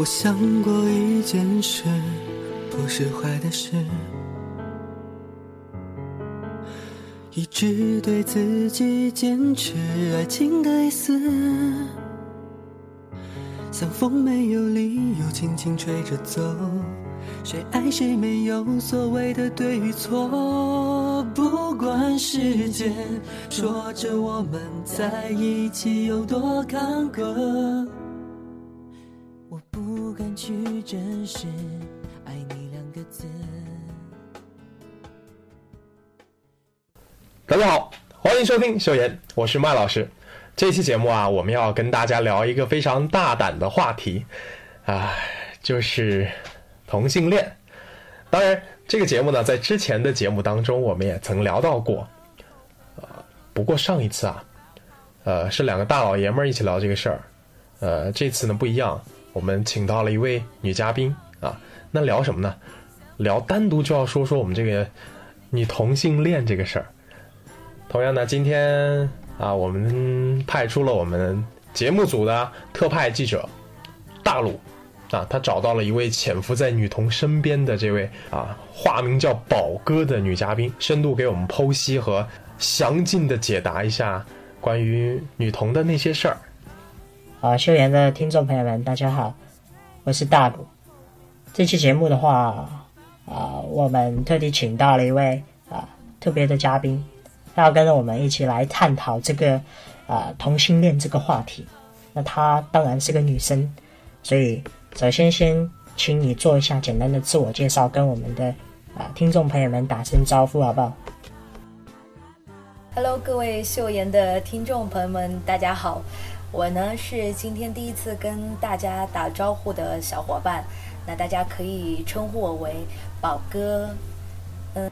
我想过一件事，不是坏的事，一直对自己坚持爱情的意思，像风没有理由轻轻吹着走，谁爱谁没有所谓的对与错，不管时间说着我们在一起有多坎坷。真实“爱你”两个字。大家好，欢迎收听秀妍，我是麦老师。这期节目啊，我们要跟大家聊一个非常大胆的话题，啊，就是同性恋。当然，这个节目呢，在之前的节目当中，我们也曾聊到过。呃，不过上一次啊，呃，是两个大老爷们儿一起聊这个事儿。呃，这次呢不一样，我们请到了一位女嘉宾啊。那聊什么呢？聊单独就要说说我们这个女同性恋这个事儿。同样呢，今天啊，我们派出了我们节目组的特派记者大鲁啊，他找到了一位潜伏在女童身边的这位啊，化名叫宝哥的女嘉宾，深度给我们剖析和详尽的解答一下关于女童的那些事儿。啊，秀妍的听众朋友们，大家好，我是大鲁。这期节目的话，啊，我们特地请到了一位啊特别的嘉宾，他要跟着我们一起来探讨这个啊同性恋这个话题。那她当然是个女生，所以首先先请你做一下简单的自我介绍，跟我们的啊听众朋友们打声招呼，好不好？Hello，各位秀妍的听众朋友们，大家好。我呢是今天第一次跟大家打招呼的小伙伴，那大家可以称呼我为宝哥。嗯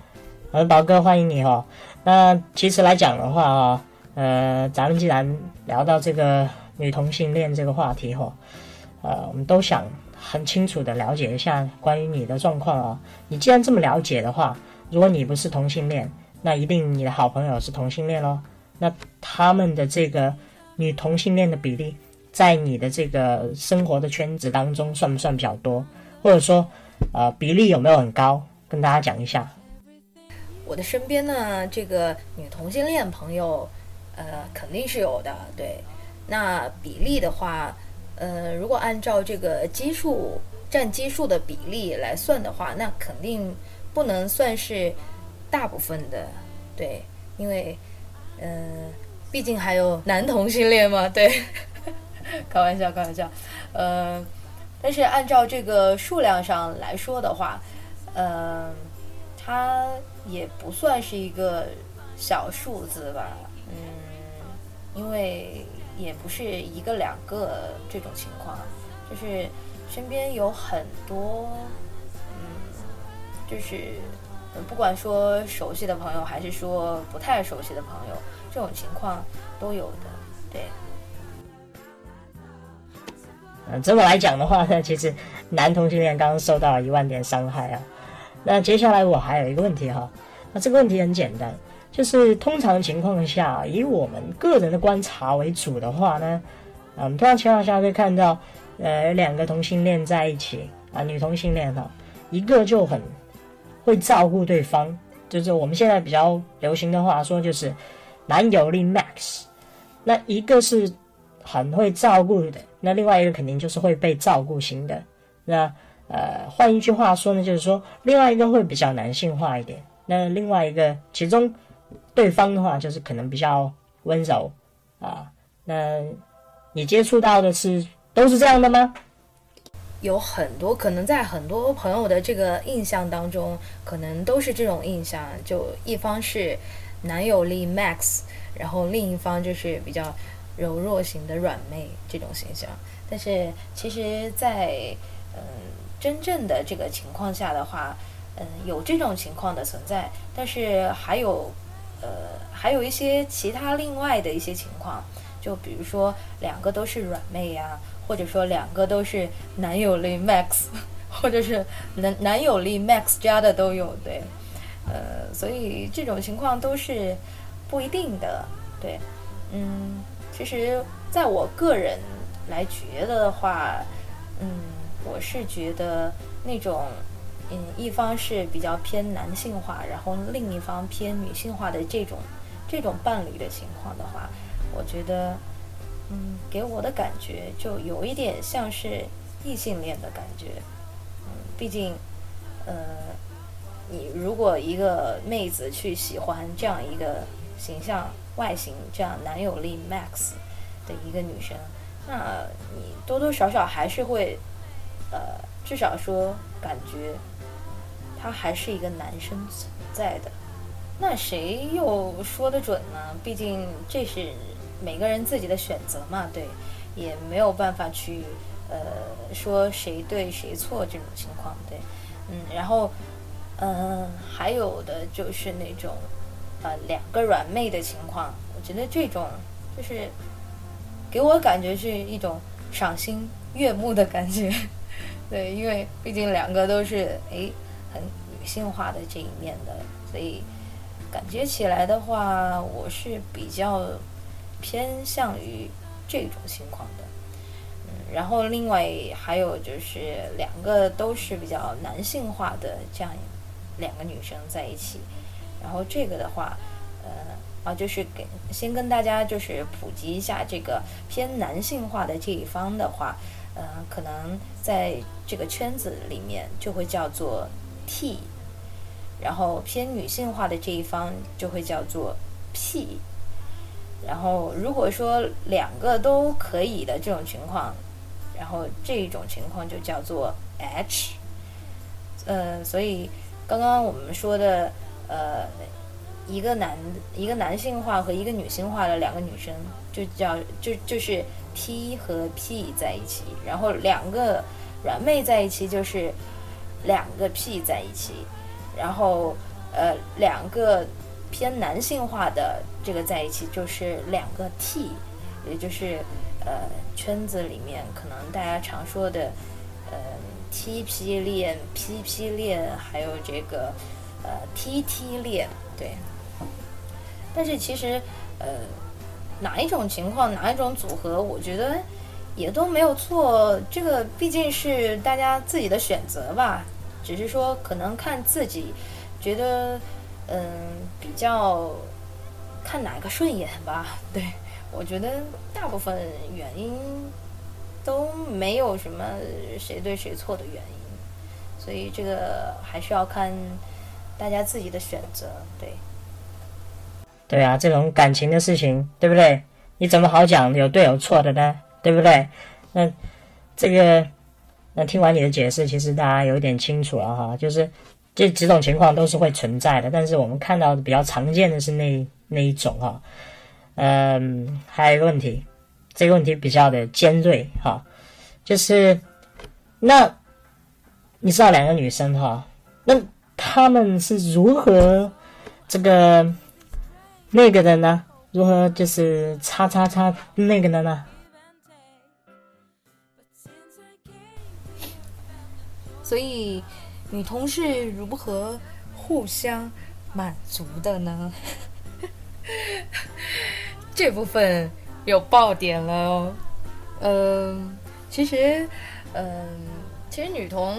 好的，宝哥，欢迎你哦。那其实来讲的话啊、呃，咱们既然聊到这个女同性恋这个话题哈、呃，我们都想很清楚的了解一下关于你的状况啊。你既然这么了解的话，如果你不是同性恋，那一定你的好朋友是同性恋咯。那他们的这个女同性恋的比例，在你的这个生活的圈子当中算不算比较多？或者说，呃，比例有没有很高？跟大家讲一下。我的身边呢，这个女同性恋朋友，呃，肯定是有的。对，那比例的话，呃，如果按照这个基数占基数的比例来算的话，那肯定不能算是大部分的。对，因为，呃，毕竟还有男同性恋嘛。对，开玩笑，开玩笑。呃，但是按照这个数量上来说的话，呃，它也不算是一个小数字吧，嗯，因为也不是一个两个这种情况，就是身边有很多，嗯，就是不管说熟悉的朋友，还是说不太熟悉的朋友，这种情况都有的，对。嗯，这么来讲的话呢，其实男同性恋刚刚受到了一万点伤害啊。那接下来我还有一个问题哈，那这个问题很简单，就是通常情况下，以我们个人的观察为主的话呢，嗯，通常情况下会看到，呃，两个同性恋在一起啊，女同性恋哈，一个就很会照顾对方，就是我们现在比较流行的话说就是男友力 max，那一个是很会照顾的，那另外一个肯定就是会被照顾型的。那呃，换一句话说呢，就是说另外一个会比较男性化一点，那另外一个其中对方的话就是可能比较温柔啊。那你接触到的是都是这样的吗？有很多可能在很多朋友的这个印象当中，可能都是这种印象，就一方是男友力 max，然后另一方就是比较柔弱型的软妹这种形象。但是其实在，嗯真正的这个情况下的话，嗯有这种情况的存在，但是还有呃还有一些其他另外的一些情况，就比如说两个都是软妹呀、或者说两个都是男友力 max，或者是男男友力 max 加的都有，对，呃，所以这种情况都是不一定的，对，嗯，其实在我个人来觉得的话，嗯，我是觉得那种，嗯，一方是比较偏男性化，然后另一方偏女性化的这种这种伴侣的情况的话，我觉得，嗯，给我的感觉就有一点像是异性恋的感觉。嗯，毕竟，呃，你如果一个妹子去喜欢这样一个形象、外形这样男友力 max 的一个女生，那你多多少少还是会。呃，至少说感觉他还是一个男生存在的，那谁又说得准呢？毕竟这是每个人自己的选择嘛，对，也没有办法去呃说谁对谁错这种情况，对，嗯，然后嗯，还有的就是那种呃两个软妹的情况，我觉得这种就是给我感觉是一种赏心悦目的感觉。对，因为毕竟两个都是哎很女性化的这一面的，所以感觉起来的话，我是比较偏向于这种情况的。嗯，然后另外还有就是两个都是比较男性化的这样两个女生在一起，然后这个的话，呃啊就是给先跟大家就是普及一下这个偏男性化的这一方的话。呃，可能在这个圈子里面就会叫做 T，然后偏女性化的这一方就会叫做 P，然后如果说两个都可以的这种情况，然后这一种情况就叫做 H。呃，所以刚刚我们说的呃一个男一个男性化和一个女性化的两个女生，就叫就就是。T 和 P 在一起，然后两个软妹在一起就是两个 P 在一起，然后呃两个偏男性化的这个在一起就是两个 T，也就是呃圈子里面可能大家常说的呃 TP 链、PP 链，还有这个呃 TT 链，对。但是其实呃。哪一种情况，哪一种组合，我觉得也都没有错。这个毕竟是大家自己的选择吧，只是说可能看自己觉得，嗯，比较看哪个顺眼吧。对我觉得大部分原因都没有什么谁对谁错的原因，所以这个还是要看大家自己的选择。对。对啊，这种感情的事情，对不对？你怎么好讲有对有错的呢？对不对？那这个，那听完你的解释，其实大家有点清楚了哈。就是这几种情况都是会存在的，但是我们看到的比较常见的是那那一种哈。嗯，还有一个问题，这个问题比较的尖锐哈，就是那你知道两个女生哈，那她们是如何这个？那个的呢？如何就是叉叉叉那个的呢？所以女同事如何互相满足的呢？这部分有爆点了哦。嗯，其实，嗯，其实女同，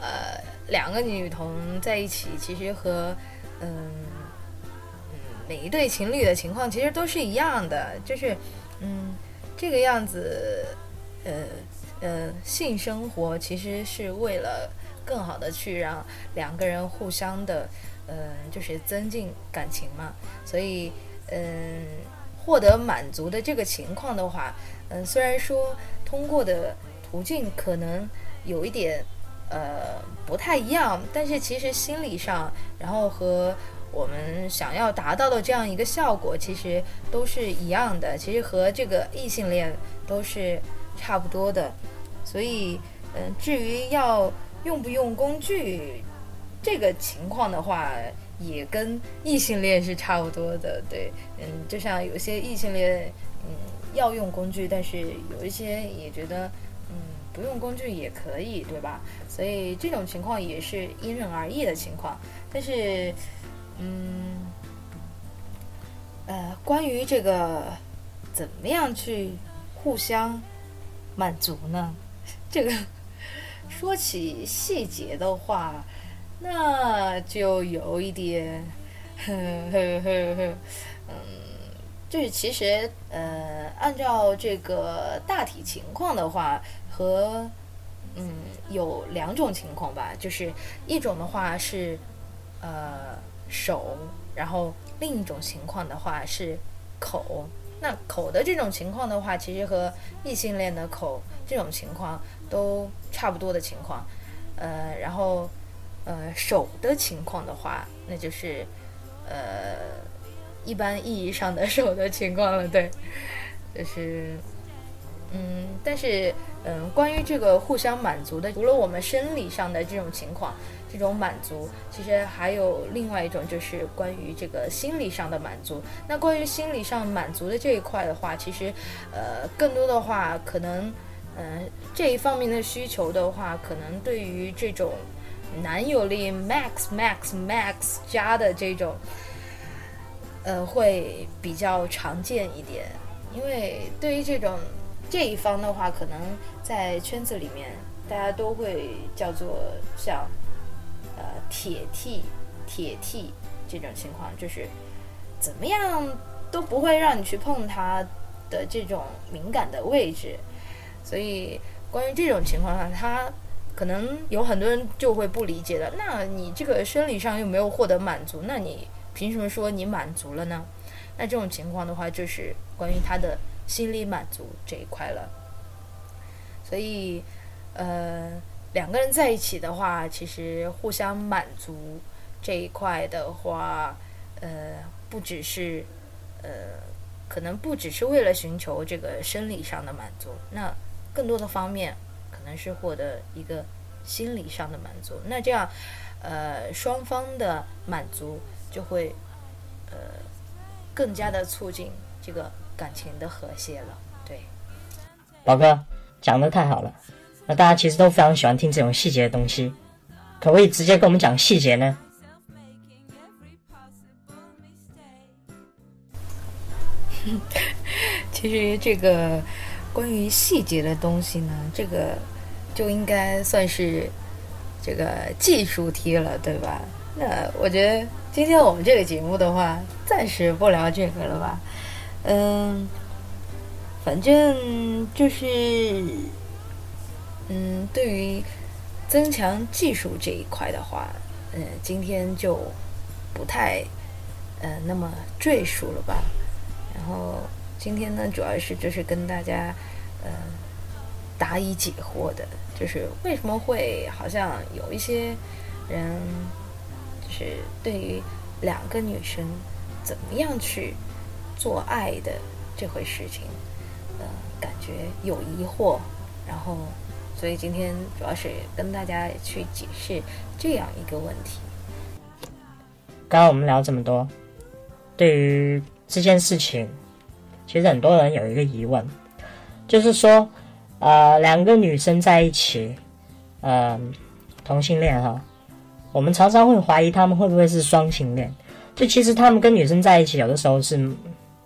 呃，两个女同在一起，其实和，嗯。嗯每一对情侣的情况其实都是一样的，就是，嗯，这个样子，呃呃，性生活其实是为了更好的去让两个人互相的，嗯，就是增进感情嘛。所以，嗯，获得满足的这个情况的话，嗯，虽然说通过的途径可能有一点，呃，不太一样，但是其实心理上，然后和我们想要达到的这样一个效果，其实都是一样的，其实和这个异性恋都是差不多的。所以，嗯，至于要用不用工具这个情况的话，也跟异性恋是差不多的。对，嗯，就像有些异性恋，嗯，要用工具，但是有一些也觉得，嗯，不用工具也可以，对吧？所以这种情况也是因人而异的情况，但是。嗯，呃，关于这个怎么样去互相满足呢？这个说起细节的话，那就有一点，呵呵呵呵，嗯，就是其实呃，按照这个大体情况的话，和嗯有两种情况吧，就是一种的话是呃手，然后另一种情况的话是口。那口的这种情况的话，其实和异性恋的口这种情况都差不多的情况。呃，然后呃手的情况的话，那就是呃一般意义上的手的情况了，对，就是嗯，但是嗯，关于这个互相满足的，除了我们生理上的这种情况。这种满足，其实还有另外一种，就是关于这个心理上的满足。那关于心理上满足的这一块的话，其实，呃，更多的话，可能，嗯，这一方面的需求的话，可能对于这种男友力 max max max 加的这种，呃，会比较常见一点。因为对于这种这一方的话，可能在圈子里面，大家都会叫做像。呃，铁 T，铁 T 这种情况就是怎么样都不会让你去碰他的这种敏感的位置，所以关于这种情况下，他可能有很多人就会不理解了。那你这个生理上又没有获得满足，那你凭什么说你满足了呢？那这种情况的话，就是关于他的心理满足这一块了。所以，呃。两个人在一起的话，其实互相满足这一块的话，呃，不只是，呃，可能不只是为了寻求这个生理上的满足，那更多的方面可能是获得一个心理上的满足。那这样，呃，双方的满足就会，呃，更加的促进这个感情的和谐了。对，宝哥讲的太好了。那大家其实都非常喜欢听这种细节的东西，可不可以直接跟我们讲细节呢？其实这个关于细节的东西呢，这个就应该算是这个技术题了，对吧？那我觉得今天我们这个节目的话，暂时不聊这个了吧。嗯，反正就是。嗯，对于增强技术这一块的话，嗯，今天就不太呃那么赘述了吧。然后今天呢，主要是就是跟大家呃答疑解惑的，就是为什么会好像有一些人就是对于两个女生怎么样去做爱的这回事情，呃，感觉有疑惑，然后。所以今天主要是跟大家去解释这样一个问题。刚刚我们聊这么多，对于这件事情，其实很多人有一个疑问，就是说，呃，两个女生在一起，呃，同性恋哈，我们常常会怀疑他们会不会是双性恋。就其实他们跟女生在一起，有的时候是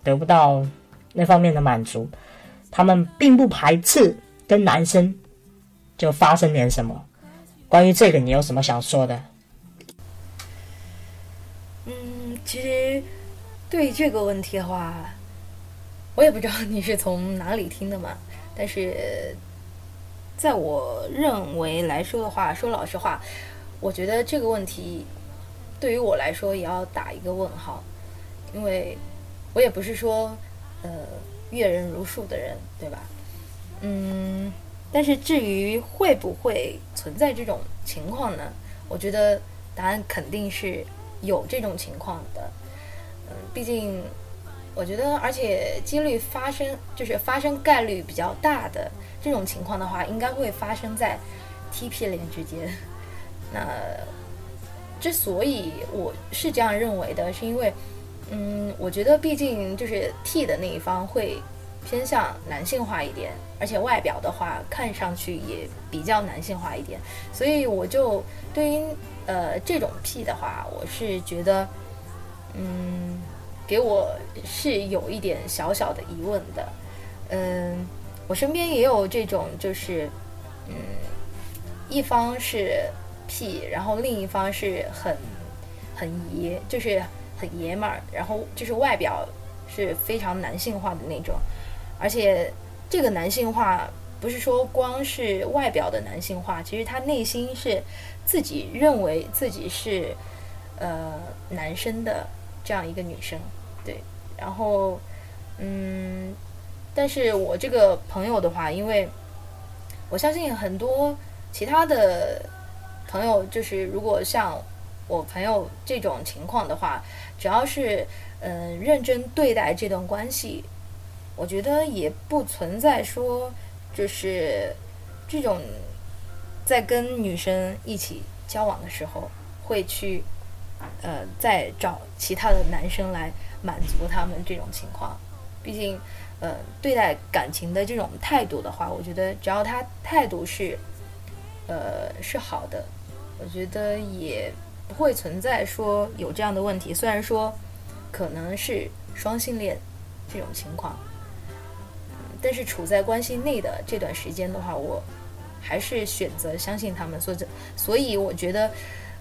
得不到那方面的满足，他们并不排斥跟男生。就发生点什么？关于这个，你有什么想说的？嗯，其实对这个问题的话，我也不知道你是从哪里听的嘛。但是，在我认为来说的话，说老实话，我觉得这个问题对于我来说也要打一个问号，因为我也不是说呃阅人如数的人，对吧？嗯。但是至于会不会存在这种情况呢？我觉得答案肯定是有这种情况的。嗯，毕竟我觉得，而且几率发生就是发生概率比较大的这种情况的话，应该会发生在 TP 连之间。那之所以我是这样认为的，是因为，嗯，我觉得毕竟就是 T 的那一方会偏向男性化一点。而且外表的话，看上去也比较男性化一点，所以我就对于呃这种 P 的话，我是觉得，嗯，给我是有一点小小的疑问的。嗯，我身边也有这种，就是嗯，一方是 P，然后另一方是很很爷，就是很爷们儿，然后就是外表是非常男性化的那种，而且这个男性化不是说光是外表的男性化，其实他内心是自己认为自己是呃男生的这样一个女生，然后嗯，但是我这个朋友的话，因为我相信很多其他的朋友，就是如果像我朋友这种情况的话，只要是嗯、认真对待这段关系，我觉得也不存在说就是这种在跟女生一起交往的时候会去呃再找其他的男生来满足他们这种情况。毕竟呃对待感情的这种态度的话，我觉得只要他态度是呃是好的，我觉得也不会存在说有这样的问题。虽然说可能是双性恋这种情况，但是处在关系内的这段时间的话，我还是选择相信他们。所以，所以我觉得，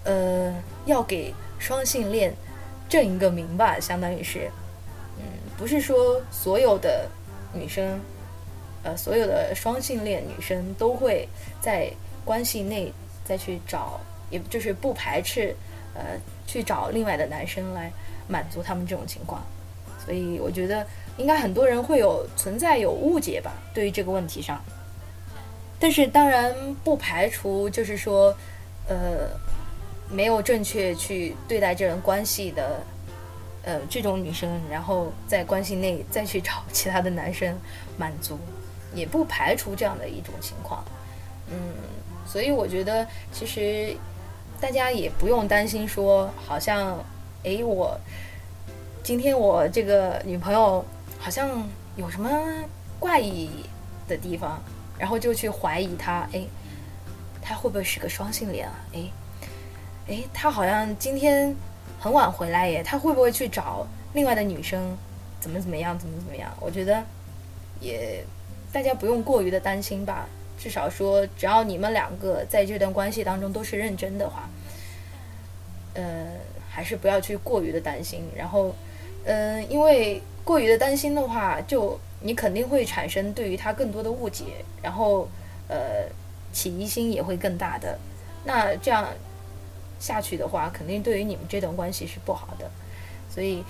呃，要给双性恋正一个名吧，相当于是，嗯，不是说所有的女生，呃，所有的双性恋女生都会在关系内再去找，也就是不排斥，呃，去找另外的男生来满足他们这种情况。所以我觉得应该很多人会有存在有误解吧，对于这个问题上。但是当然不排除就是说，呃，没有正确去对待这段关系的，呃，这种女生，然后在关系内再去找其他的男生满足，也不排除这样的一种情况。嗯，所以我觉得其实大家也不用担心说，好像，诶，我今天我这个女朋友好像有什么怪异的地方，然后就去怀疑她，诶，她会不会是个双性恋啊？诶，诶，他好像今天很晚回来耶，他会不会去找另外的女生，怎么怎么样，怎么怎么样？我觉得也大家不用过于的担心吧。至少说，只要你们两个在这段关系当中都是认真的话，呃，还是不要去过于的担心。然后，嗯、因为过于的担心的话，就你肯定会产生对于他更多的误解，然后呃，起疑心也会更大的。那这样下去的话，肯定对于你们这段关系是不好的。所以，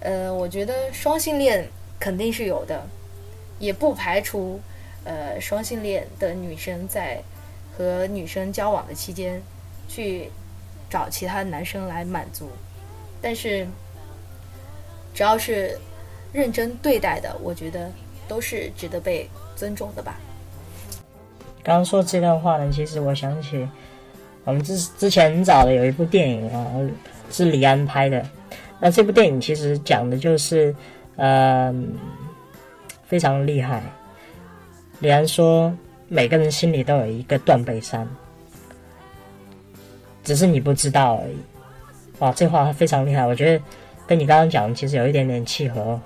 呃，我觉得双性恋肯定是有的，也不排除呃双性恋的女生在和女生交往的期间去找其他男生来满足，但是只要是认真对待的，我觉得都是值得被尊重的吧。刚说这段话呢，其实我想起我们之之前很早的有一部电影啊，是李安拍的。那这部电影其实讲的就是，呃，非常厉害。李安说，每个人心里都有一个断背山，只是你不知道而已。哇，这话非常厉害，我觉得跟你刚刚讲的其实有一点点契合。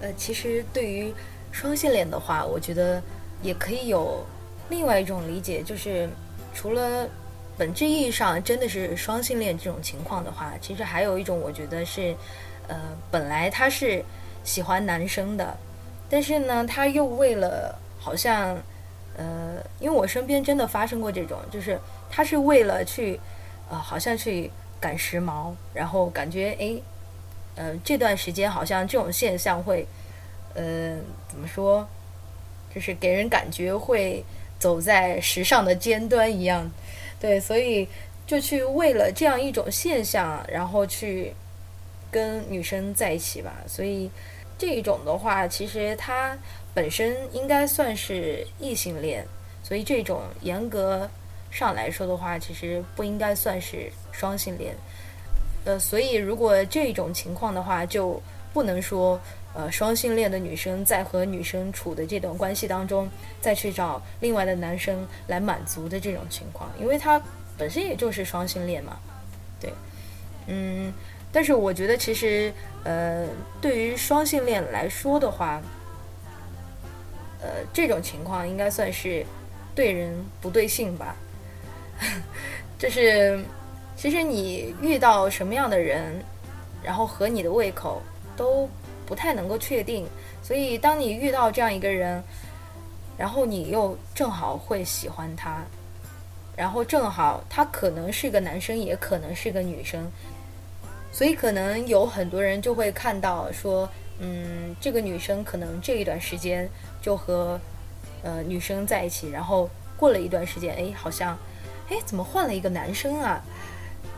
呃，其实对于双性恋的话，我觉得也可以有另外一种理解，就是除了本质意义上真的是双性恋这种情况的话，其实还有一种，我觉得是，呃，本来他是喜欢男生的，但是呢，他又为了好像，呃，因为我身边真的发生过这种，就是他是为了去，呃，好像去赶时髦，然后感觉诶。呃，这段时间好像这种现象会，呃，怎么说，就是给人感觉会走在时尚的尖端一样，对，所以就去为了这样一种现象，然后去跟女生在一起吧。所以这一种的话，其实它本身应该算是异性恋，所以这种严格上来说的话，其实不应该算是双性恋。呃，所以如果这种情况的话，就不能说呃双性恋的女生在和女生处的这段关系当中，再去找另外的男生来满足的这种情况，因为他本身也就是双性恋嘛，对，嗯，但是我觉得其实呃对于双性恋来说的话，呃，这种情况应该算是对人不对性吧。就是其实你遇到什么样的人，然后合你的胃口都不太能够确定，所以当你遇到这样一个人，然后你又正好会喜欢他，然后正好他可能是个男生，也可能是个女生，所以可能有很多人就会看到说，嗯，这个女生可能这一段时间就和呃女生在一起，然后过了一段时间，哎，好像，哎，怎么换了一个男生啊？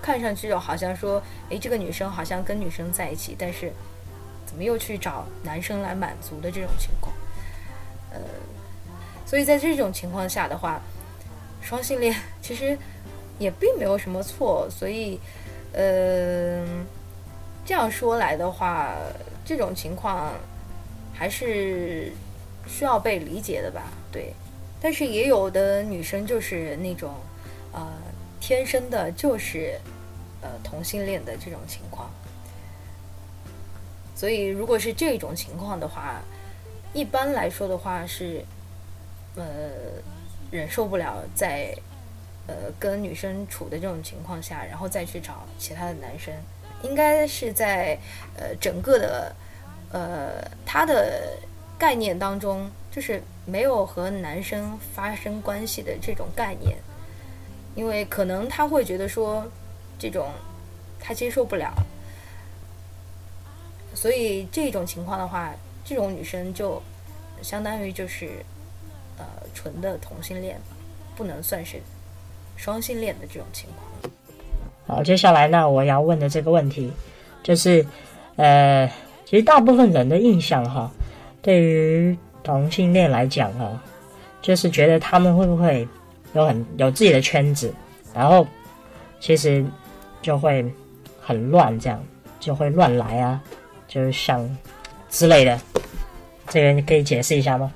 看上去就好像说，哎，这个女生好像跟女生在一起，但是怎么又去找男生来满足的这种情况？呃，所以在这种情况下的话，双性恋其实也并没有什么错。所以，呃，这样说来的话，这种情况还是需要被理解的吧？对。但是也有的女生就是那种，呃，天生的就是。呃，同性恋的这种情况，所以如果是这种情况的话，一般来说的话是，呃，忍受不了在呃跟女生处的这种情况下，然后再去找其他的男生，应该是在呃整个的呃他的概念当中，就是没有和男生发生关系的这种概念，因为可能他会觉得说。这种他接受不了，所以这种情况的话，这种女生就相当于就是呃纯的同性恋，不能算是双性恋的这种情况。好，接下来呢，我要问的这个问题就是，呃，其实大部分人的印象哈，对于同性恋来讲哈，就是觉得他们会不会有很有自己的圈子，然后其实。就会很乱，这样就会乱来啊，就是像之类的，这个你可以解释一下吗？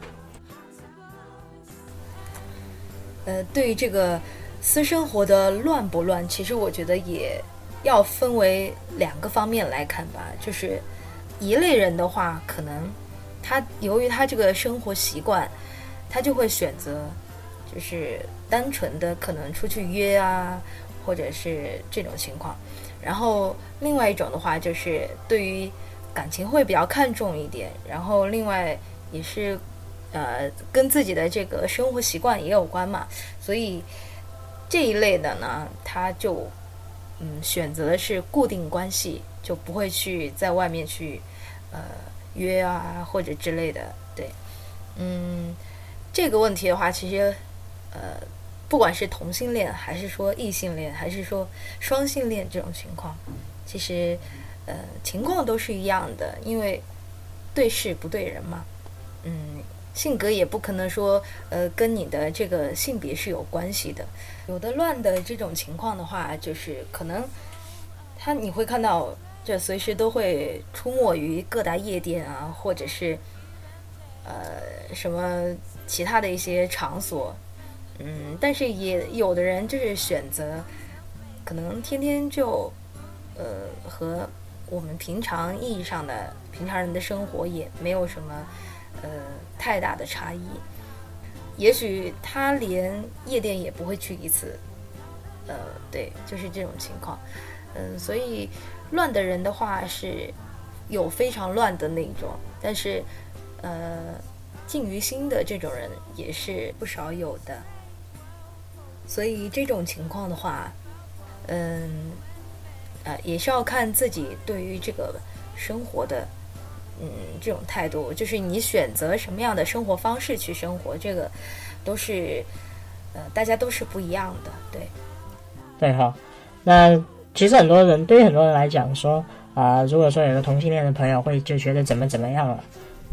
呃，对于这个私生活的乱不乱，其实我觉得也要分为两个方面来看吧。就是一类人的话，可能他由于他这个生活习惯，他就会选择就是单纯的可能出去约啊。或者是这种情况，然后另外一种的话，就是对于感情会比较看重一点，然后另外也是呃跟自己的这个生活习惯也有关嘛，所以这一类的呢，他就嗯选择的是固定关系，就不会去在外面去呃约啊或者之类的，对，嗯，这个问题的话，其实呃。不管是同性恋，还是说异性恋，还是说双性恋这种情况，其实，呃，情况都是一样的，因为对事不对人嘛。嗯，性格也不可能说，呃，跟你的这个性别是有关系的。有的乱的这种情况的话，就是可能他你会看到，这随时都会出没于各大夜店啊，或者是呃什么其他的一些场所。嗯，但是也有的人就是选择，可能天天就，呃，和我们平常意义上的平常人的生活也没有什么，呃，太大的差异。也许他连夜店也不会去一次，呃，对，就是这种情况。嗯，所以乱的人的话是有非常乱的那种，但是，呃，静于心的这种人也是不少有的。所以这种情况的话，嗯，也是要看自己对于这个生活的，嗯，这种态度，就是你选择什么样的生活方式去生活，这个都是，呃，大家都是不一样的，对。对哈，那其实很多人对于很多人来讲说啊，如果说有个同性恋的朋友会就觉得怎么怎么样了，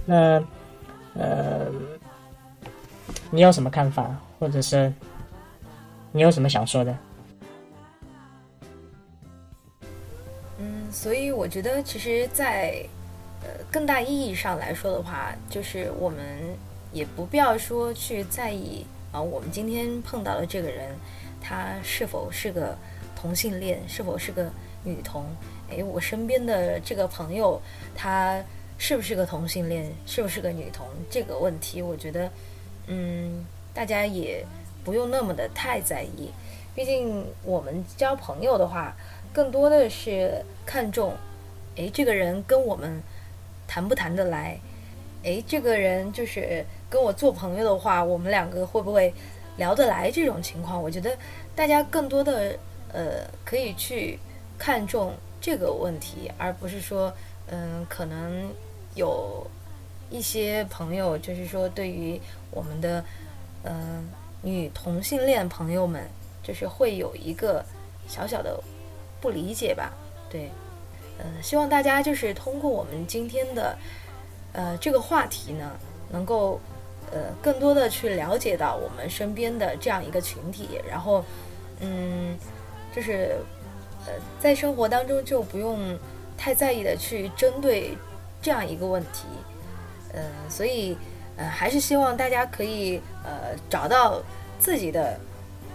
那呃，你有什么看法，或者是？你有什么想说的？所以我觉得，其实，在呃更大意义上来说的话，就是我们也不必要说去在意啊，我们今天碰到的这个人，他是否是个同性恋，是否是个女同？哎，我身边的这个朋友，他是不是个同性恋，是不是个女同这个问题，我觉得，嗯，大家也不用那么的太在意。毕竟我们交朋友的话，更多的是看重，诶，这个人跟我们谈不谈得来？诶，这个人就是跟我做朋友的话，我们两个会不会聊得来？这种情况，我觉得大家更多的呃可以去看重这个问题，而不是说，嗯，可能有一些朋友就是说对于我们的嗯女同性恋朋友们。就是会有一个小小的不理解吧，对，呃，希望大家就是通过我们今天的呃这个话题呢，能够呃更多的去了解到我们身边的这样一个群体，然后嗯，就是呃在生活当中就不用太在意的去针对这样一个问题，呃，所以呃还是希望大家可以呃找到自己的。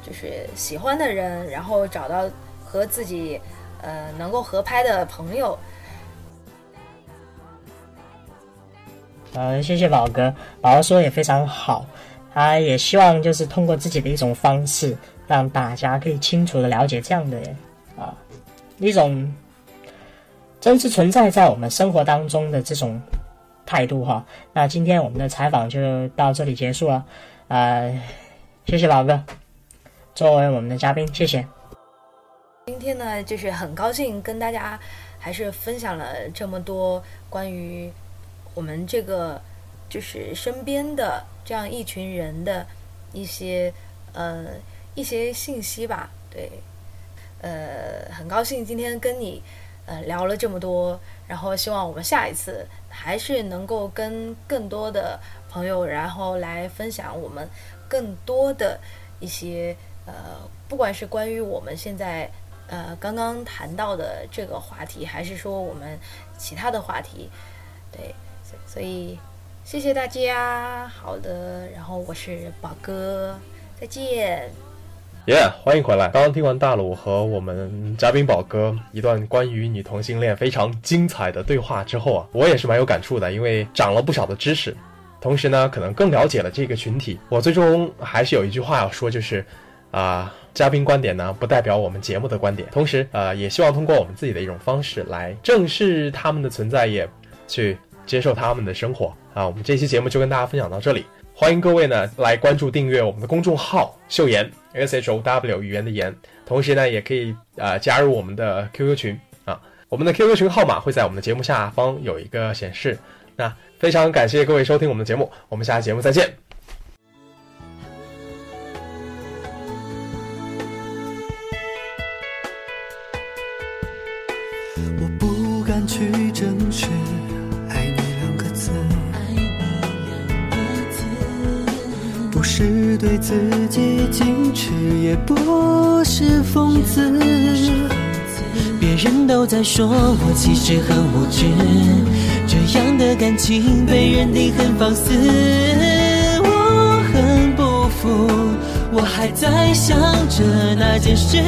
就是喜欢的人，然后找到和自己呃能够合拍的朋友。嗯，谢谢宝哥，宝哥说也非常好，他也希望就是通过自己的一种方式，让大家可以清楚的了解这样的啊一种真实存在在我们生活当中的这种态度哈。那今天我们的采访就到这里结束了，呃，谢谢宝哥。作为我们的嘉宾，谢谢。今天呢，就是很高兴跟大家还是分享了这么多关于我们这个就是身边的这样一群人的一些呃一些信息吧。对，呃，很高兴今天跟你呃聊了这么多，然后希望我们下一次还是能够跟更多的朋友，然后来分享我们更多的一些。呃，不管是关于我们现在呃刚刚谈到的这个话题，还是说我们其他的话题，对，所以谢谢大家。好的，然后我是宝哥，再见。耶，欢迎回来。刚刚听完大鲁和我们嘉宾宝哥一段关于女同性恋非常精彩的对话之后啊，我也是蛮有感触的，因为长了不少的知识，同时呢，可能更了解了这个群体。我最终还是有一句话要说，就是。啊，嘉宾观点呢，不代表我们节目的观点。同时，呃，也希望通过我们自己的一种方式来正视他们的存在，也去接受他们的生活。啊，我们这期节目就跟大家分享到这里。欢迎各位呢来关注订阅我们的公众号“秀颜 S H O W 语言的言”，同时呢，也可以呃加入我们的 QQ 群啊。我们的 QQ 群号码会在我们的节目下方有一个显示。那非常感谢各位收听我们的节目，我们下期节目再见。自己矜持，也不是讽刺。别人都在说我其实很无知，这样的感情被认定很放肆，我很不服，我还在想着那件事。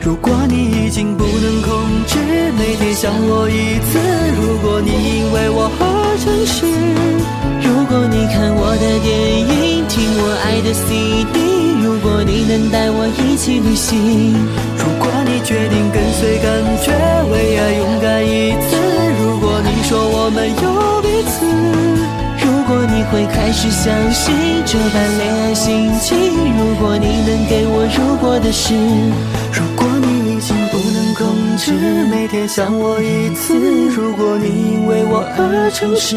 如果你已经不能控制，每天想我一次；如果你因为我而诚实；果你看我的电影，听我爱的 CD；如果你能带我一起旅行；如果你决定跟随感觉，为爱勇敢一次；如果你说我们有彼此；如果你会开始相信这般恋爱心情；如果你能给我如果的事。如果你已经不能控制，每天想我一次；如果你因为我而诚实；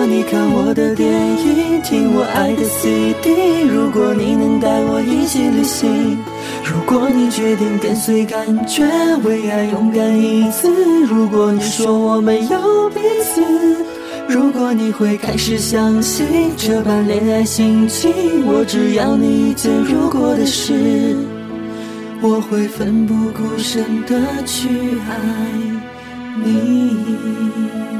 果你看我的电影，听我爱的 CD；如果你能带我一起旅行；如果你决定跟随感觉，为爱勇敢一次；如果你说我们有彼此；如果你会开始相信这般恋爱心情，我只要你一件如果的事。我会奋不顾身的去爱你。